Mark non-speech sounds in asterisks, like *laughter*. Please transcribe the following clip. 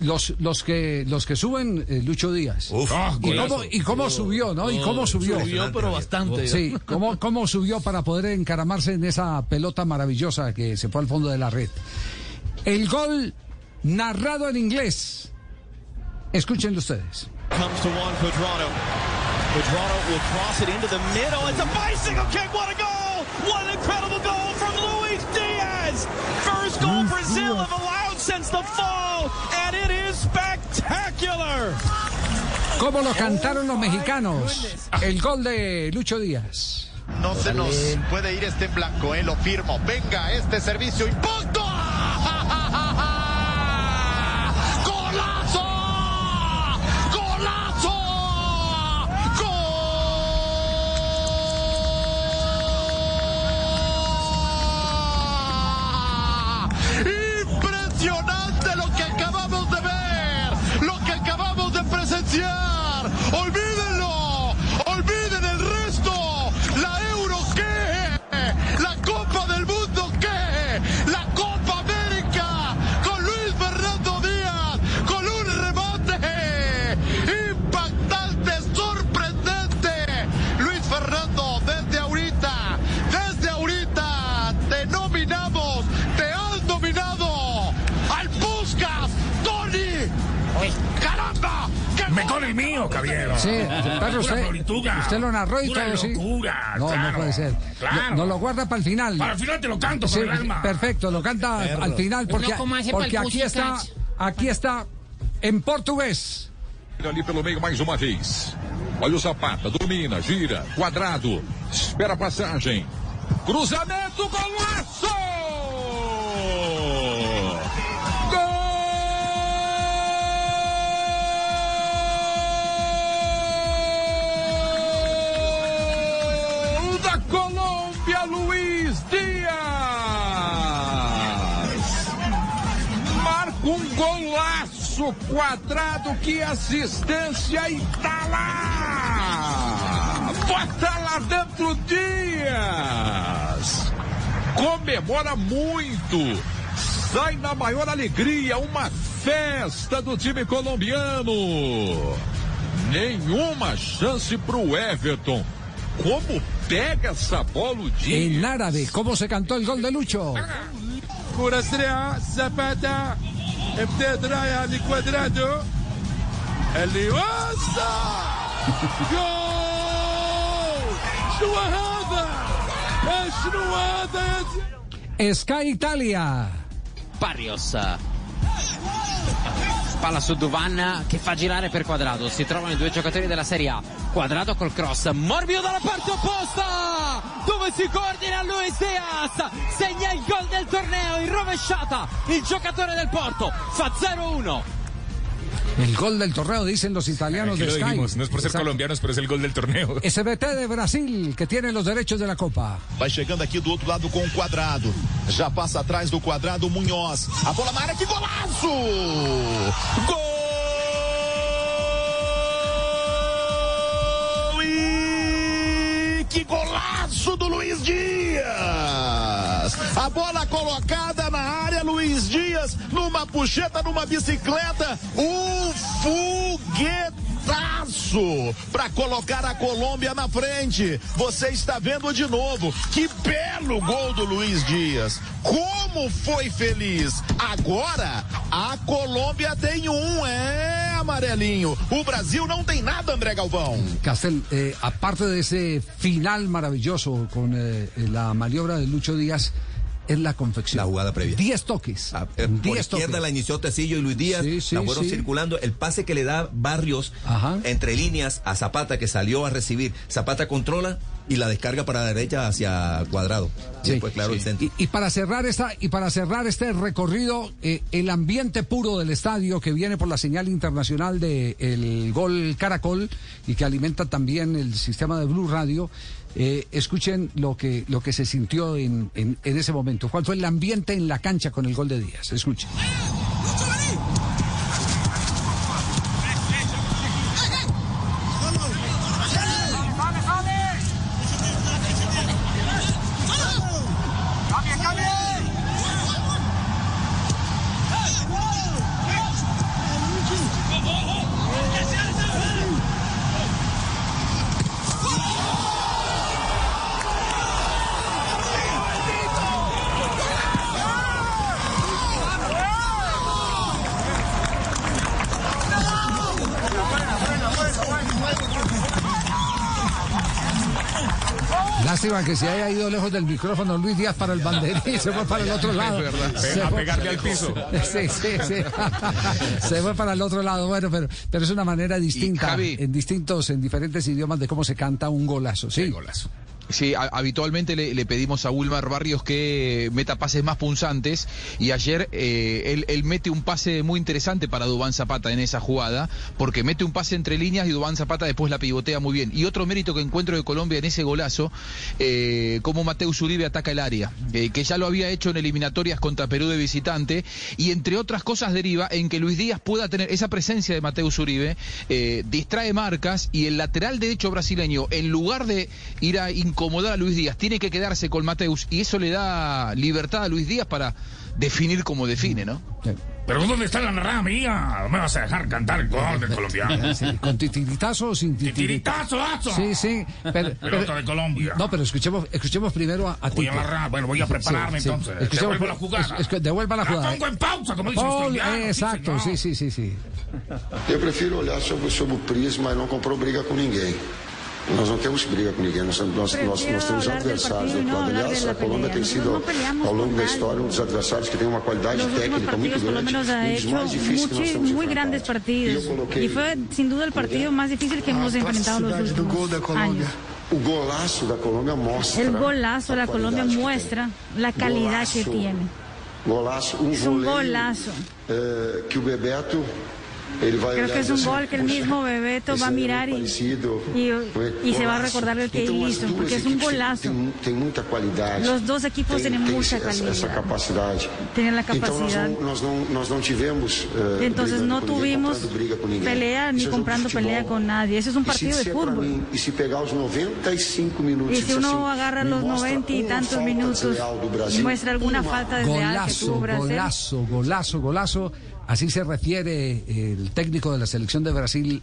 los, los que los que suben eh, Lucho Díaz. Ah, y, cómo, y cómo subió, ¿no? Y cómo subió. Subió, pero bastante. Sí, cómo, cómo subió para poder encaramarse en esa pelota maravillosa que se fue al fondo de la red. El gol narrado en inglés. Escúchenlo ustedes. comes to one Quadrado. Quadrado will cross it into the middle. It's a bicycle kick. What a goal! What an incredible goal from Luis Diaz! First goal Brazil have allowed since the fall, and it is spectacular! ¿Cómo lo cantaron los mexicanos? El gol de Lucho Díaz. No se nos puede ir este en blanco, ¿eh? lo firmo. Venga, este servicio impacto. ¡Caramba! ¡Qué Me gol! con el mío, caballero. Sí, pero usted, usted lo narró y Pura todo, sí. locura, No, claro, no puede ser. Claro. No, lo guarda para el final. Para el final te lo canto Sí, con el alma. perfecto, lo canta al final porque, porque aquí está, aquí está en portugués. Ali pelo meio mais uma vez. Olha o Zapata, domina, gira, quadrado, espera a passagem. Cruzamento, golaço! Golaço quadrado, que assistência e tá lá! Bota lá dentro Dias! Comemora muito! Sai na maior alegria, uma festa do time colombiano! Nenhuma chance pro Everton. como pega essa bola Em árabe, como se cantou o gol de Lucho? Curastrea, Zapata, زباتا ابتدى رايح لكوادرادو اللي وسع جول شنو هذا شنو هذا يا زلمة؟ Sky Italia. Barrios. Palla su Duvan che fa girare per Quadrado. Si trovano i due giocatori della Serie A. Quadrado col cross. Morbido dalla parte opposta. Dove si coordina Luis Diaz. Segna il gol del torneo in rovesciata. Il giocatore del Porto fa 0-1. El gol del torneo, dicen los italianos Aquí de lo Sky. dijimos, no es por ser Exacto. colombianos, pero es el gol del torneo. *laughs* SBT de Brasil, que tiene los derechos de la Copa. Vai chegando aqui do outro lado com o quadrado. Já passa atrás do quadrado o Munhoz. A bola na área, que golaço! Gol! E que golaço do Luiz Dias! A bola colocada na área, Luiz Dias, numa puxeta, numa bicicleta, um foguetaço para colocar a Colômbia na frente. Você está vendo de novo. Que belo gol do Luiz Dias. Como foi feliz. Agora a Colômbia tem um, é amarelinho. O Brasil não tem nada, André Galvão. Castel, eh, aparte de ese final maravilloso con eh, la maniobra de Lucho Díaz, es la confección. La jugada previa. 10 toques. Ah, eh, Por 10 izquierda toques. la inició Tecillo y Luis Díaz. Sí, sí, la fueron sí. circulando. El pase que le da Barrios Ajá. entre líneas a Zapata, que salió a recibir. Zapata controla y la descarga para la derecha hacia Cuadrado. Y Sí, después, claro, el centro. Y, y para cerrar esta y para cerrar este recorrido, eh, el ambiente puro del estadio que viene por la señal internacional de el gol Caracol y que alimenta también el sistema de Blue Radio. eh, escuchen lo que lo que se sintió en, en, en ese momento. ¿Cuál fue el ambiente en la cancha con el gol de Díaz? Escuchen. Lástima que se haya ido lejos del micrófono Luis Díaz para el banderín, se fue para el otro lado. Se A pegarle al *laughs* piso. Sí, sí, sí. *laughs* Se fue para el otro lado. Bueno, pero, pero es una manera distinta, en distintos, en diferentes idiomas de cómo se canta un golazo. Sí, Golazo. Sí, habitualmente le, le pedimos a Wilmar Barrios que meta pases más punzantes y ayer eh, él, él mete un pase muy interesante para Dubán Zapata en esa jugada, porque mete un pase entre líneas y Dubán Zapata después la pivotea muy bien. Y otro mérito que encuentro de Colombia en ese golazo, eh, como Mateus Uribe ataca el área, eh, que ya lo había hecho en eliminatorias contra Perú de visitante, y entre otras cosas deriva en que Luis Díaz pueda tener esa presencia de Mateus Uribe, eh, distrae marcas y el lateral derecho brasileño, en lugar de ir a incomodar a Luis Díaz, tiene que quedarse con Mateus y eso le da libertad a Luis Díaz para definir como define, ¿no? Pero ¿dónde está la narrada mía? ¿No me vas a dejar cantar el gol del colombiano? *laughs* Sí, con titiritazo o sin titiritazo. ¡Titiritazo, aso! Sí, sí. Pero, Pelota de Colombia. No, pero escuchemos, escuchemos primero a, a Voy a Tito. narrar, bueno, voy a prepararme Sí, entonces. Escuchemos- Devuelvo la jugada. es- es- devuelva la jugada. pongo en pausa, como dice Oh, nuestro indiano, sí, exacto, sí, sí, sí, sí. Eu prefiro olhar sobre, sobre o prisma e não comprou briga com ninguém. Nós não temos briga com ninguém, nós, nós, nós, nós temos hablar del adversários partido y do no lado. hablar Aliás, de la a Colômbia pelea. tem Nosotros sido, no peleamos ao longo con da nadie. história, um dos adversários que tem uma qualidade Los últimos técnica muito partidos grande, colombianos ha um dos hecho mais difíceis que nós muchos, temos muy grandes enfrentado. partidos E eu coloquei y fue sin duda el partido más difícil que hemos enfrentado en los últimos años. o golaço da Colômbia mostra. El golazo de la a Colombia qualidade que muestra tem. la calidad que Golaço. tiene. Golaço, um Es un voleio, golazo. eh, que o Bebeto ele vai Creo que es un gol que el "Puxa, mismo Bebeto va a mirar y, parecido". y, y se va a recordar el que hizo, porque es un golazo. Los dos equipos tienen mucha calidad. Tienen la capacidad. Entonces no tuvimos pelea ni comprando pelea con nadie. Eso es un partido de fútbol. mim, se pegar os 95 minutos Y si uno agarra los mostra 90 y tantos minutos muestra alguna falta que Golazo, tuvo Brasil. golazo, golazo, golazo. Así se refiere el técnico de la selección de Brasil